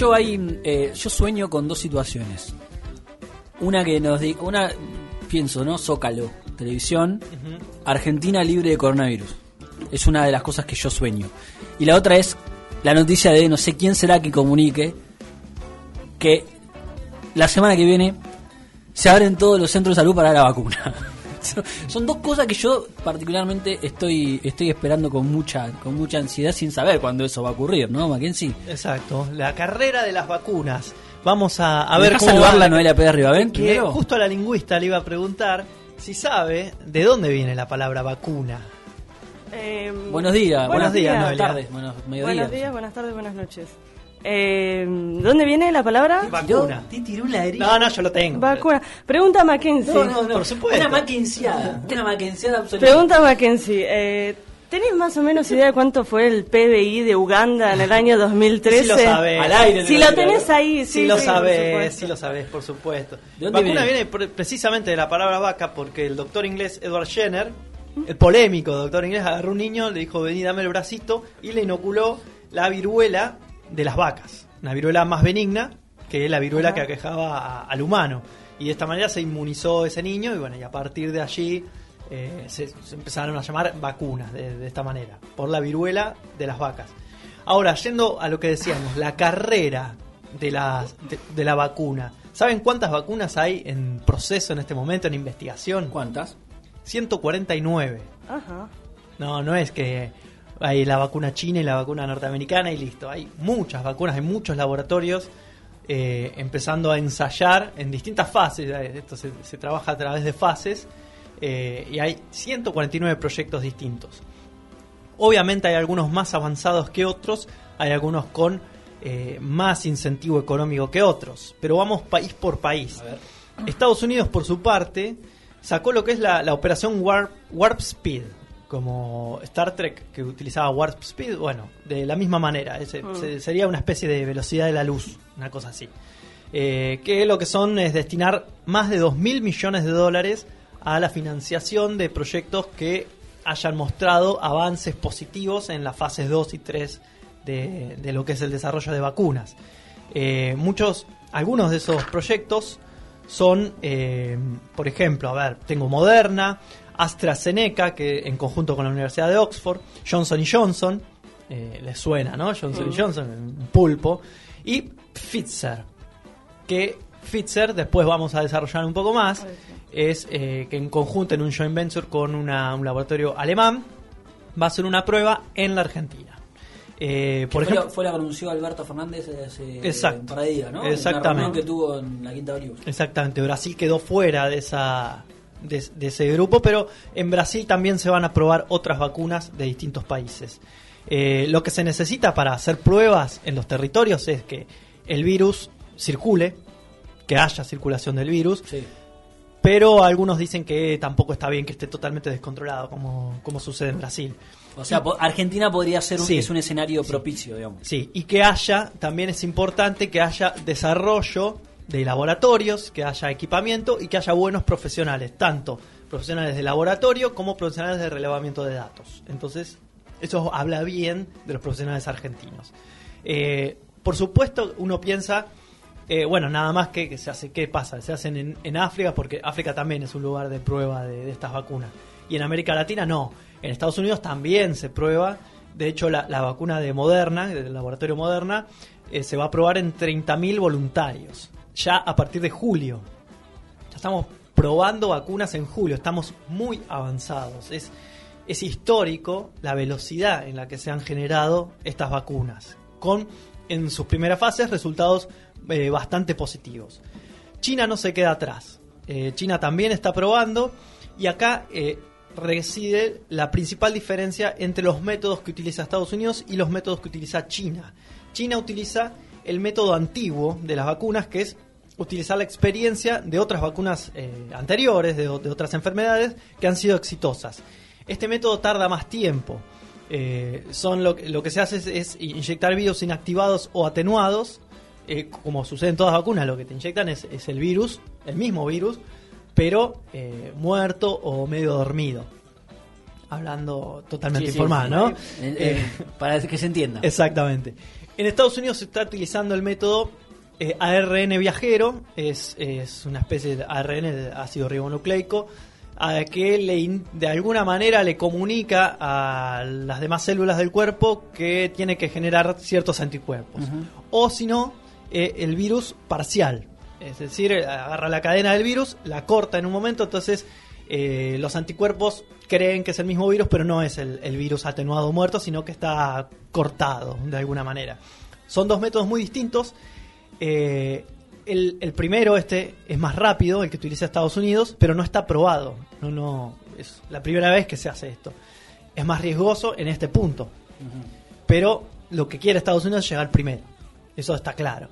Yo ahí, eh, yo sueño con dos situaciones. Una que nos di, una pienso, ¿no? Zócalo, televisión, Argentina libre de coronavirus. Es una de las cosas que yo sueño. Y la otra es la noticia de no sé quién será que comunique que la semana que viene se abren todos los centros de salud para la vacuna. Son dos cosas que yo particularmente estoy estoy esperando con mucha con mucha ansiedad sin saber cuándo eso va a ocurrir, ¿no, Mackenzie? Exacto, la carrera de las vacunas. Vamos a, a ¿Me ver cómo saludar va. la Noelia Pérez Ribavén Que primero? justo a la lingüista le iba a preguntar si sabe de dónde viene la palabra vacuna. Eh, Buenos días, Buenos días, buenas Noelia. tardes, buenos mediodías. Buenos días, buenas tardes, buenas noches. Eh, ¿Dónde viene la palabra? Vacuna. Te tiró la herida. No, no, yo lo tengo. Vacuna. Pregunta a Mackenzie. No, no, no. Por supuesto. Una maquenciada. Una maquenciada absoluta. Pregunta a Mackenzie. Eh, ¿Tenés más o menos idea de cuánto fue el PBI de Uganda en el año 2013? Sí lo sabés. Al aire, Si lo tenés ¿no? ahí, Sí, sí, lo sí, por sabés, supuesto. sí lo sabés, por supuesto. ¿De dónde Vacuna viene? viene, pre- precisamente de la palabra vaca porque el doctor inglés Edward Jenner, el polémico doctor inglés, agarró un niño, le dijo, vení, dame el bracito, y le inoculó la viruela de las vacas. Una viruela más benigna que la viruela Ajá. que aquejaba a- al humano. Y de esta manera se inmunizó ese niño y bueno, y a partir de allí eh, se, se empezaron a llamar vacunas de, de esta manera, por la viruela de las vacas. Ahora, yendo a lo que decíamos, la carrera de la, de, de la vacuna. ¿Saben cuántas vacunas hay en proceso en este momento, en investigación? ¿Cuántas? 149. Ajá. No, no es que hay la vacuna china y la vacuna norteamericana y listo. Hay muchas vacunas, hay muchos laboratorios eh, empezando a ensayar en distintas fases. eh, Esto se, se trabaja a través de fases eh, y hay 149 proyectos distintos. Obviamente hay algunos más avanzados que otros, hay algunos con eh, más incentivo económico que otros, pero vamos país por país. Estados Unidos, por su parte, sacó lo que es la, la operación Warp, Warp Speed, como Star Trek que utilizaba Warp Speed, bueno, de la misma manera, ese- Mm. se- sería una especie de velocidad de la luz, una cosa así. Eh, que lo que son es destinar más de 2 mil millones de dólares a la financiación de proyectos que hayan mostrado avances positivos en las fases 2 y 3 de, de lo que es el desarrollo de vacunas. Eh, muchos, algunos de esos proyectos son, eh, por ejemplo, a ver, tengo Moderna, AstraZeneca, que en conjunto con la Universidad de Oxford, Johnson Johnson, eh, les suena, ¿no? Johnson Johnson, un pulpo, y Pfizer, que Pfizer, después vamos a desarrollar un poco más, es eh, que en conjunto en un joint venture con una- un laboratorio alemán, va a hacer una prueba en la Argentina. Eh, por ejemplo, fue la que anunció Alberto Fernández hace Exacto. un par de días, ¿no? Exactamente. Reunión que tuvo en la Quinta Olivos. Exactamente, Brasil quedó fuera de esa de, de ese grupo, pero en Brasil también se van a probar otras vacunas de distintos países. Eh, lo que se necesita para hacer pruebas en los territorios es que el virus circule, que haya circulación del virus, Sí. pero algunos dicen que tampoco está bien que esté totalmente descontrolado como, como sucede en Brasil. O sea, Argentina podría ser un, Sí. es un escenario propicio, digamos. Sí, y que haya, también es importante que haya desarrollo de laboratorios, que haya equipamiento y que haya buenos profesionales, tanto profesionales de laboratorio como profesionales de relevamiento de datos. Entonces, eso habla bien de los profesionales argentinos. Eh, por supuesto, uno piensa, eh, bueno, nada más que, que se hace, ¿qué pasa? Se hacen en, en África, porque África también es un lugar de prueba de, de estas vacunas. Y en América Latina no. En Estados Unidos también se prueba. De hecho, la, vacuna de Moderna, del laboratorio Moderna, eh, se va a probar en 30.000 voluntarios. Ya a partir de julio. Ya estamos probando vacunas en julio. Estamos muy avanzados. Es, es histórico la velocidad en la que se han generado estas vacunas. Con, en sus primeras fases, resultados eh, bastante positivos. China no se queda atrás. Eh, China también está probando y acá reside la principal diferencia entre los métodos que utiliza Estados Unidos y los métodos que utiliza China. China utiliza el método antiguo de las vacunas, que es utilizar la experiencia de otras vacunas eh, anteriores, de, otras enfermedades, que han sido exitosas. Este método tarda más tiempo. Eh, son lo, que- lo que se hace es, es inyectar virus inactivados o atenuados. eh, como sucede en todas las vacunas, lo que te inyectan es, es el virus, el mismo virus, pero eh, muerto o medio dormido. Hablando totalmente Sí, informal, sí. ¿no? Eh, para que se entienda. Exactamente. En Estados Unidos se está utilizando el método eh, ARN viajero, es, es una especie de ARN de ácido ribonucleico, a que le in- de alguna manera le comunica a las demás células del cuerpo que tiene que generar ciertos anticuerpos. O si no, eh, el virus parcial. Es decir, eh, agarra la cadena del virus, la corta en un momento, entonces eh, los anticuerpos creen que es el mismo virus, pero no es el, el virus atenuado o muerto, sino que está cortado de alguna manera. Son dos métodos muy distintos. Eh, el, el primero, este, es más rápido, el que utiliza Estados Unidos, pero no está probado. No, no, es la primera vez que se hace esto. Es más riesgoso en este punto. Pero lo que quiere Estados Unidos es llegar primero. Eso está claro.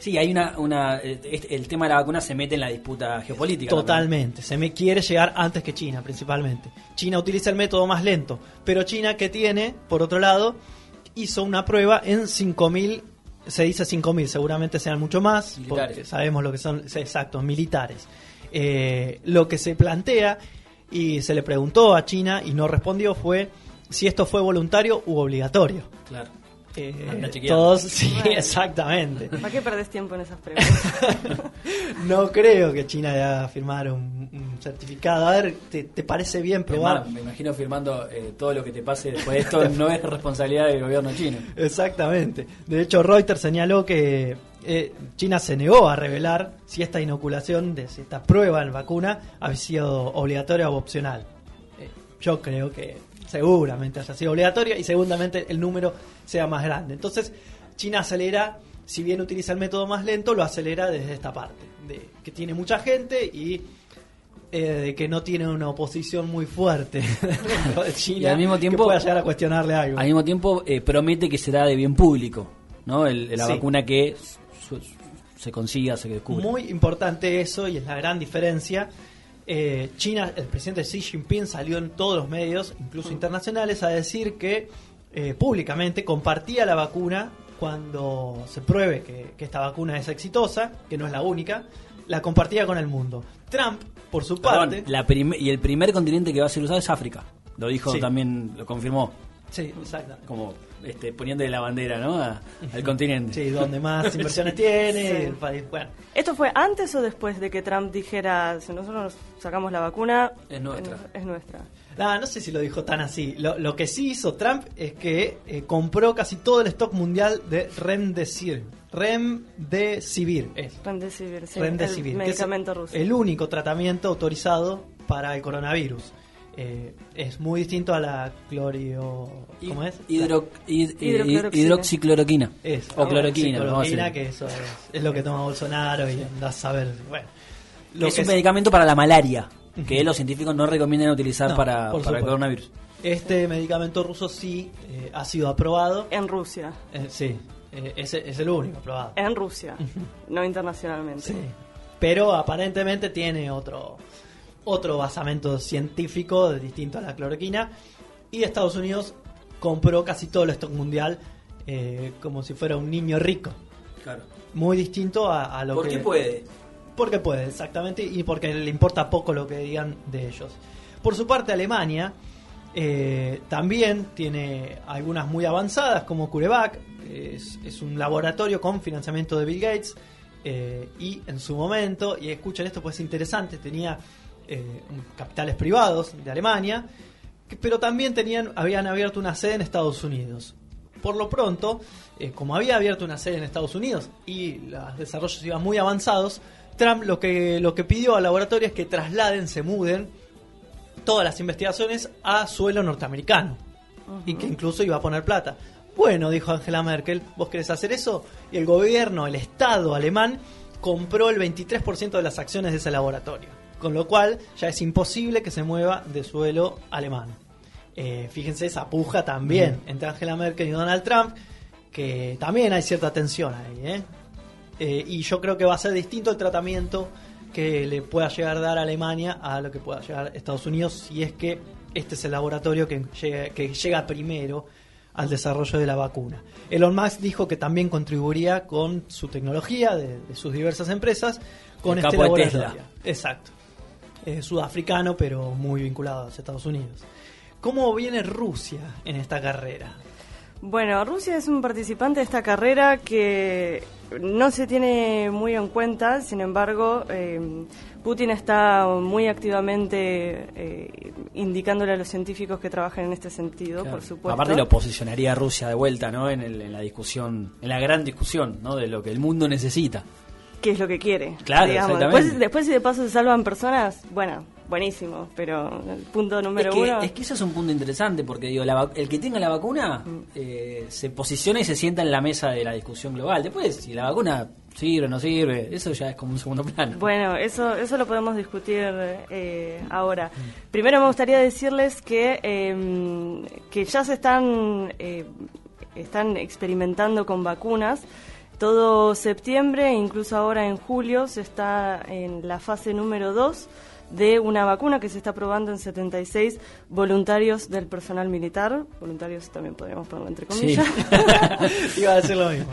Sí, hay una, una eh, este- el tema de la vacuna se mete en la disputa geopolítica. Totalmente. Se me quiere llegar antes que China, principalmente. China utiliza el método más lento, pero China que tiene, por otro lado, hizo una prueba en 5.000, se dice 5.000, seguramente sean mucho más, Militares. porque sabemos lo que son, sí, exacto, militares. Eh, lo que se plantea y se le preguntó a China y no respondió fue si esto fue voluntario u obligatorio. Claro. Eh, todos, sí, Bueno. exactamente. ¿Para qué perdés tiempo en esas preguntas? No creo que China le haga firmar un, un certificado. A ver, ¿te, te parece bien probar? Además, me imagino firmando eh, todo lo que te pase después de esto no es responsabilidad del gobierno chino. Exactamente. De hecho, Reuters señaló que eh, China se negó a revelar si esta inoculación, de, si esta prueba en vacuna, había sido obligatoria o opcional. Eh, yo creo que seguramente haya sido obligatoria y seguramente el número sea más grande. Entonces, China acelera, si bien utiliza el método más lento, lo acelera desde esta parte, de que tiene mucha gente y eh, de que no tiene una oposición muy fuerte de China Y al mismo tiempo- que pueda llegar a cuestionarle algo. Al mismo tiempo eh, promete que será de bien público, ¿no? El- la Sí. vacuna que su- se consiga, se descubra. Muy importante eso y es la gran diferencia. Eh, China, el presidente Xi Jinping salió en todos los medios, incluso internacionales, a decir que eh, públicamente compartía la vacuna cuando se pruebe que, que esta vacuna es exitosa, que no es la única, la compartía con el mundo. Trump, por su Perdón, parte, la y el primer continente que va a ser usado es África. Lo dijo Sí. también, lo confirmó, sí, exacto. como este, poniéndole la bandera, ¿no? A- al continente. Sí, donde más inversiones tiene, Sí. el país, bueno. ¿Esto fue antes o después de que Trump dijera, si nosotros nos sacamos la vacuna, Es nuestra. Es nuestra. No, no sé si lo dijo tan así. Lo, lo que sí hizo Trump es que eh, compró casi todo el stock mundial de Remdesivir. Remdesivir es. Remdesivir, sí, Remdesivir, el medicamento ruso. El único tratamiento autorizado para el coronavirus. Eh, es muy distinto a la clorio... ¿Cómo es? Hidro- hid- Hidrocloroxina. hidroxicloroquina. Es, o cloroquina. sí, vamos a decir. cloroquina, que eso es, es lo que toma Bolsonaro y andás a saber. Bueno, lo es que un medicamento para la malaria, que los científicos no recomiendan utilizar No, para, para el coronavirus. Este medicamento ruso sí eh, ha sido aprobado. En Rusia. Eh, sí, eh, ese es el único aprobado. En Rusia, no internacionalmente. Sí. Pero aparentemente tiene otro otro basamento científico distinto a la cloroquina. Y Estados Unidos compró casi todo el stock mundial eh, como si fuera un niño rico. Claro. Muy distinto a, a lo ¿Por que... qué puede? Porque puede, exactamente, y porque le importa poco lo que digan de ellos. Por su parte, Alemania eh, también tiene algunas muy avanzadas, como CureVac, es, es un laboratorio con financiamiento de Bill Gates, eh, y en su momento, y escuchen esto pues es interesante, tenía eh, capitales privados de Alemania, que- pero también tenían, habían abierto una sede en Estados Unidos. Por lo pronto, eh, como había abierto una sede en Estados Unidos y los desarrollos iban muy avanzados, Trump lo que, lo que pidió al laboratorio es que trasladen, se muden todas las investigaciones a suelo norteamericano y que incluso iba a poner plata. Bueno, dijo Angela Merkel, ¿vos querés hacer eso? Y el gobierno, el Estado alemán, compró el 23% de las acciones de ese laboratorio. Con lo cual ya es imposible que se mueva de suelo alemán. Eh, fíjense esa puja también entre Angela Merkel y Donald Trump, que también hay cierta tensión ahí. ¿eh? Eh, y yo creo que va a ser distinto el tratamiento que le pueda llegar a dar a Alemania a lo que pueda llegar a Estados Unidos si es que este es el laboratorio que llega, que llega primero al desarrollo de la vacuna. Elon Musk dijo que también contribuiría con su tecnología de, de sus diversas empresas con El este laboratorio. Tesla. Exacto. Es sudafricano, pero muy vinculado a los Estados Unidos. ¿Cómo viene Rusia en esta carrera? Bueno, Rusia es un participante de esta carrera que no se tiene muy en cuenta, sin embargo, eh, Putin está muy activamente eh, indicándole a los científicos que trabajan en este sentido, Claro. por supuesto. Aparte lo posicionaría a Rusia de vuelta, ¿no? En, el- en la discusión, en la gran discusión, ¿no? De lo que el mundo necesita. ¿Qué es lo que quiere? Claro, digamos. exactamente. Después, después, si de paso se salvan personas, bueno, buenísimo, pero el punto número es, que, uno... es que eso es un punto interesante, porque digo, la el que tenga la vacuna eh, se posiciona y se sienta en la mesa de la discusión global. Después, si la vacuna sirve o no sirve, eso ya es como un segundo plano. Bueno, eso, eso lo podemos discutir eh, ahora. Primero me gustaría decirles que, eh, que ya se están, eh, están experimentando con vacunas. Todo septiembre, incluso ahora en julio, se está en la fase número 2 de una vacuna que se está probando en 76 voluntarios del personal militar. Voluntarios también podríamos ponerlo entre Sí. comillas. Iba a decir lo mismo.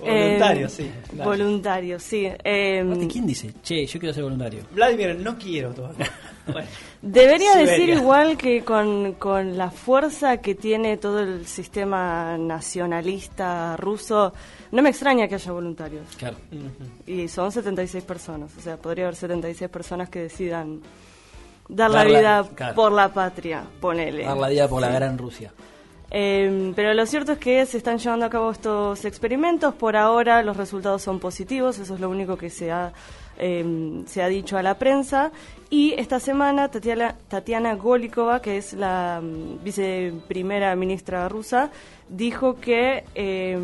Voluntario, Eh, sí. dale. Voluntarios, sí. Eh, ¿quién dice? Che, yo quiero ser voluntario. Vladimir, no quiero vacuna. Bueno. Debería Siberia. decir igual que con, con la fuerza que tiene todo el sistema nacionalista ruso, no me extraña que haya voluntarios. Claro. Y son 76 personas, o sea, podría haber 76 personas que decidan dar Dar la la- vida claro. por la patria, ponele. Dar la vida por la Sí. gran Rusia. Eh, pero lo cierto es que se están llevando a cabo estos experimentos. Por ahora los resultados son positivos, eso es lo único que se ha, eh, se ha dicho a la prensa. Y esta semana Tatiana, Tatiana Golikova, que es la mm, viceprimera ministra rusa, dijo que eh,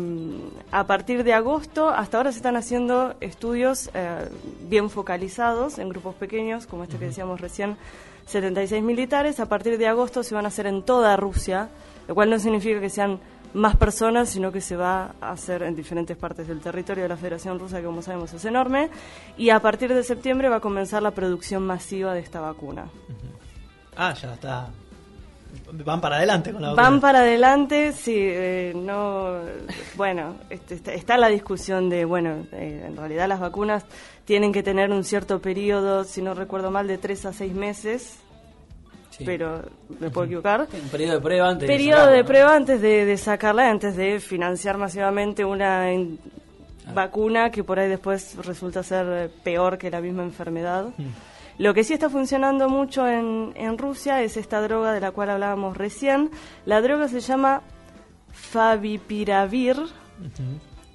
a partir de agosto, hasta ahora se están haciendo estudios eh, bien focalizados en grupos pequeños, como este que decíamos recién, 76 militares. A partir de agosto se van a hacer en toda Rusia, lo cual no significa que sean más personas, sino que se va a hacer en diferentes partes del territorio de la Federación Rusa, que como sabemos es enorme. Y a partir de septiembre va a comenzar la producción masiva de esta vacuna. Ah, ya está. Van para adelante con la vacuna. Van para adelante, sí, eh, no, bueno, este, está, está la discusión de, bueno, eh, en realidad las vacunas tienen que tener un cierto periodo, si no recuerdo mal, de tres a seis meses, Sí. pero me puedo equivocar. Un periodo de prueba antes Periodo sacarla, de ¿no? prueba antes de, de sacarla, antes de financiar masivamente una Ah. vacuna que por ahí después resulta ser eh, peor que la misma enfermedad. Mm. Lo que sí está funcionando mucho en, en Rusia es esta droga de la cual hablábamos recién. La droga se llama Favipiravir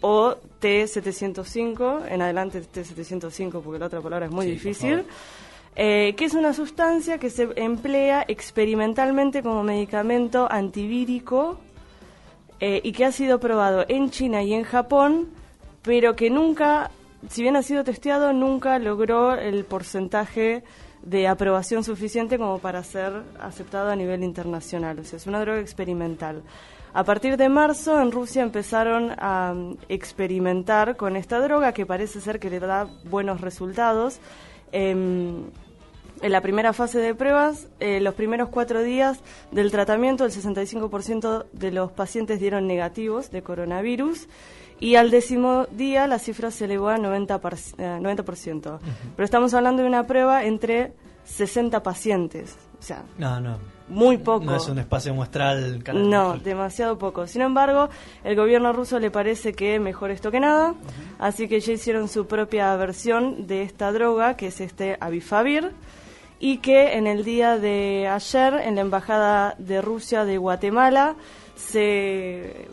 o T705, en adelante T705 porque la otra palabra es muy Sí, difícil. Eh, que es una sustancia que se emplea experimentalmente como medicamento antivírico eh, y que ha sido probado en China y en Japón, pero que nunca, si bien ha sido testeado, nunca logró el porcentaje de aprobación suficiente como para ser aceptado a nivel internacional. O sea, es una droga experimental. A partir de marzo en Rusia empezaron a mm, experimentar con esta droga que parece ser que le da buenos resultados. Em, en la primera fase de pruebas, eh, los primeros cuatro días del tratamiento, el 65% de los pacientes dieron negativos de coronavirus y al décimo día la cifra se elevó a 90%. par- eh, 90%. Pero estamos hablando de una prueba entre 60 pacientes. O sea, No, no. muy poco. No es un espacio muestral. canal. No, demasiado poco. Sin embargo, el gobierno ruso le parece que mejor esto que nada, así que ya hicieron su propia versión de esta droga, que es este Avifavir, y que en el día de ayer, en la embajada de Rusia de Guatemala, se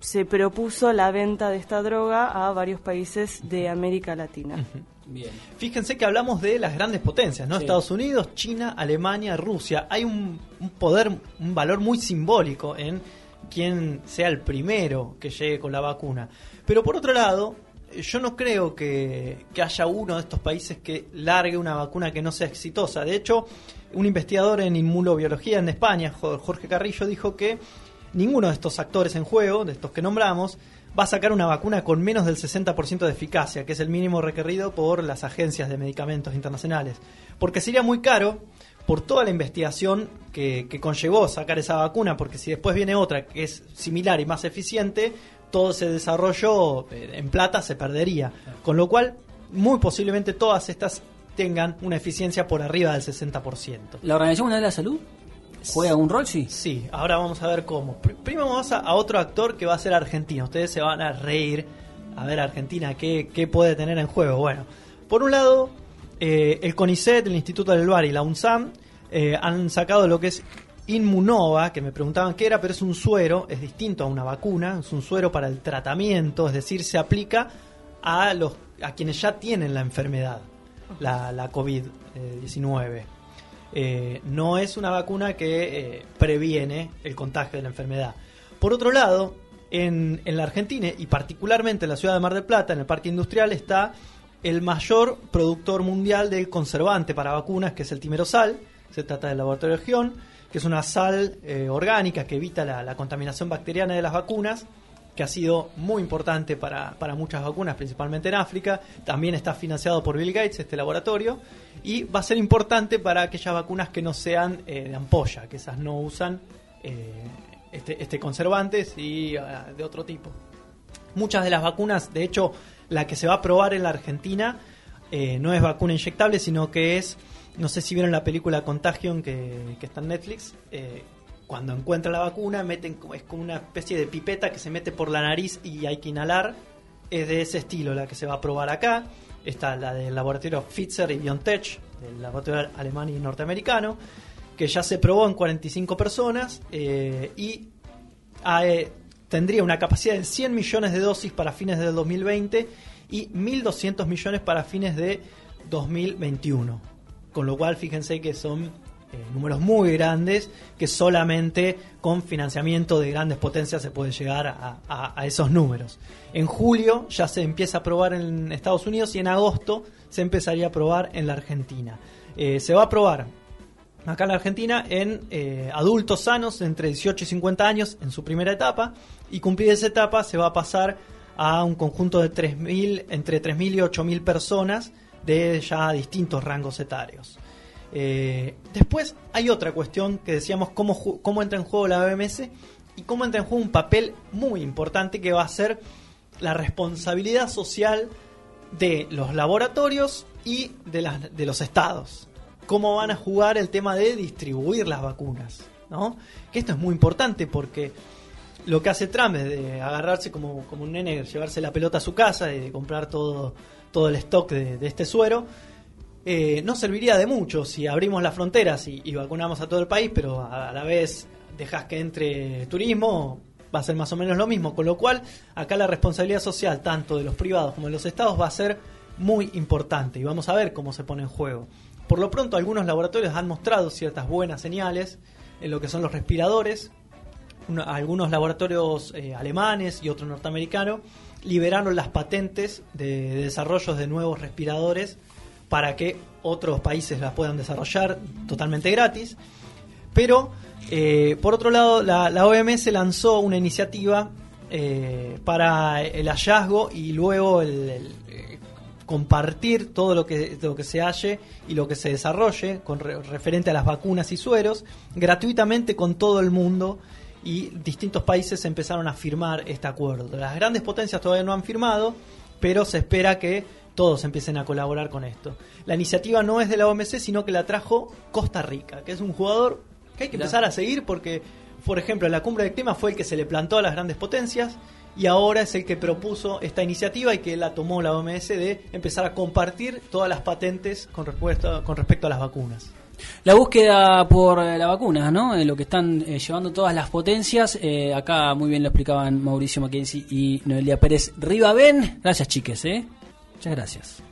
se propuso la venta de esta droga a varios países de América Latina. Bien. Fíjense que hablamos de las grandes potencias, ¿no? Sí. Estados Unidos, China, Alemania, Rusia. Hay un, un poder, un valor muy simbólico en quien sea el primero que llegue con la vacuna. Pero por otro lado, yo no creo que, haya uno de estos países que largue una vacuna que no sea exitosa. De hecho, un investigador en inmunobiología en España, Jo- Jorge Carrillo, dijo que ninguno de estos actores en juego, de estos que nombramos, va a sacar una vacuna con menos del 60% de eficacia, que es el mínimo requerido por las agencias de medicamentos internacionales. Porque sería muy caro por toda la investigación que conllevó sacar esa vacuna, porque si después viene otra que es similar y más eficiente, todo ese desarrollo eh, en plata se perdería. Con lo cual, muy posiblemente todas estas tengan una eficiencia por arriba del 60%. ¿La Organización Mundial de la Salud juega un rol, sí? Sí, ahora vamos a ver cómo. Pr- Primero vamos a, a otro actor que va a ser Argentina. Ustedes se van a reír a ver Argentina qué, qué puede tener en juego. Bueno, por un lado, eh, el CONICET, el Instituto del Bar y la UNSAM eh, han sacado lo que es Inmunova, que me preguntaban qué era, pero es un suero, es distinto a una vacuna, es un suero para el tratamiento, es decir, se aplica a, los, a quienes ya tienen la enfermedad, la, la COVID-19. Eh, no es una vacuna que eh, previene el contagio de la enfermedad. Por otro lado, en, en la Argentina y particularmente en la ciudad de Mar del Plata, en el parque industrial, está el mayor productor mundial del conservante para vacunas, que es el timerosal. Se trata del laboratorio de Gion, que es una sal eh, orgánica que evita la, contaminación bacteriana de las vacunas que ha sido muy importante para, para muchas vacunas, principalmente en África. También está financiado por Bill Gates, este laboratorio, y va a ser importante para aquellas vacunas que no sean eh, de ampolla, que esas no usan eh, este, este conservante, y ah, de otro tipo. Muchas de las vacunas, de hecho, la que se va a probar en la Argentina no es vacuna inyectable, sino que es, no sé si vieron la película Contagion que, está en Netflix, eh, cuando encuentra la vacuna, meten es como una especie de pipeta que se mete por la nariz y hay que inhalar. Es de ese estilo la que se va a probar acá. Está la del laboratorio Pfizer y BioNTech, del laboratorio alemán y norteamericano, que ya se probó en 45 personas eh, y eh, tendría una capacidad de 100 millones de dosis para fines del 2020 y 1.200 millones para fines de 2021. Con lo cual, fíjense que son eh, números muy grandes que solamente con financiamiento de grandes potencias se puede llegar a, esos números. En julio ya se empieza a probar en Estados Unidos y en agosto se empezaría a probar en la Argentina. Eh, se va a probar acá en la Argentina en eh, adultos sanos entre 18 y 50 años en su primera etapa y cumplida esa etapa se va a pasar a un conjunto de 3.000, entre 3.000 y 8.000 personas de ya distintos rangos etarios. Eh, después hay otra cuestión que decíamos cómo, cómo entra en juego la OMS y cómo entra en juego un papel muy importante que va a ser la responsabilidad social de los laboratorios y de, las, de los estados. Cómo van a jugar el tema de distribuir las vacunas. ¿no? Que esto es muy importante porque lo que hace Trump es de agarrarse como, como un nene, llevarse la pelota a su casa y de comprar todo, todo el stock de, este suero. Eh, no serviría de mucho si abrimos las fronteras y, vacunamos a todo el país, pero a, la vez dejas que entre turismo, va a ser más o menos lo mismo. Con lo cual, acá la responsabilidad social, tanto de los privados como de los estados, va a ser muy importante y vamos a ver cómo se pone en juego. Por lo pronto, algunos laboratorios han mostrado ciertas buenas señales en lo que son los respiradores. Algunos laboratorios eh, alemanes y otro norteamericano liberaron las patentes de, de desarrollos de nuevos respiradores para que otros países las puedan desarrollar totalmente gratis. Pero, eh, por otro lado, la, la OMS lanzó una iniciativa eh, para el hallazgo y luego el, el, eh, compartir todo lo que, lo que se halle y lo que se desarrolle con re- referente a las vacunas y sueros gratuitamente con todo el mundo y distintos países empezaron a firmar este acuerdo. Las grandes potencias todavía no han firmado, pero se espera que todos empiecen a colaborar con esto. La iniciativa no es de la OMC, sino que la trajo Costa Rica, que es un jugador que hay que empezar a seguir porque, por ejemplo, en la cumbre del clima fue el que se le plantó a las grandes potencias y ahora es el que propuso esta iniciativa y que la tomó la OMS de empezar a compartir todas las patentes con respecto, con respecto a las vacunas. La búsqueda por eh, la vacuna, ¿no? Eh, lo que están eh, llevando todas las potencias. eh, acá muy bien lo explicaban Mauricio Mackenzie y Noelia Pérez Rivaben. Gracias, chiques, ¿eh? Muchas gracias.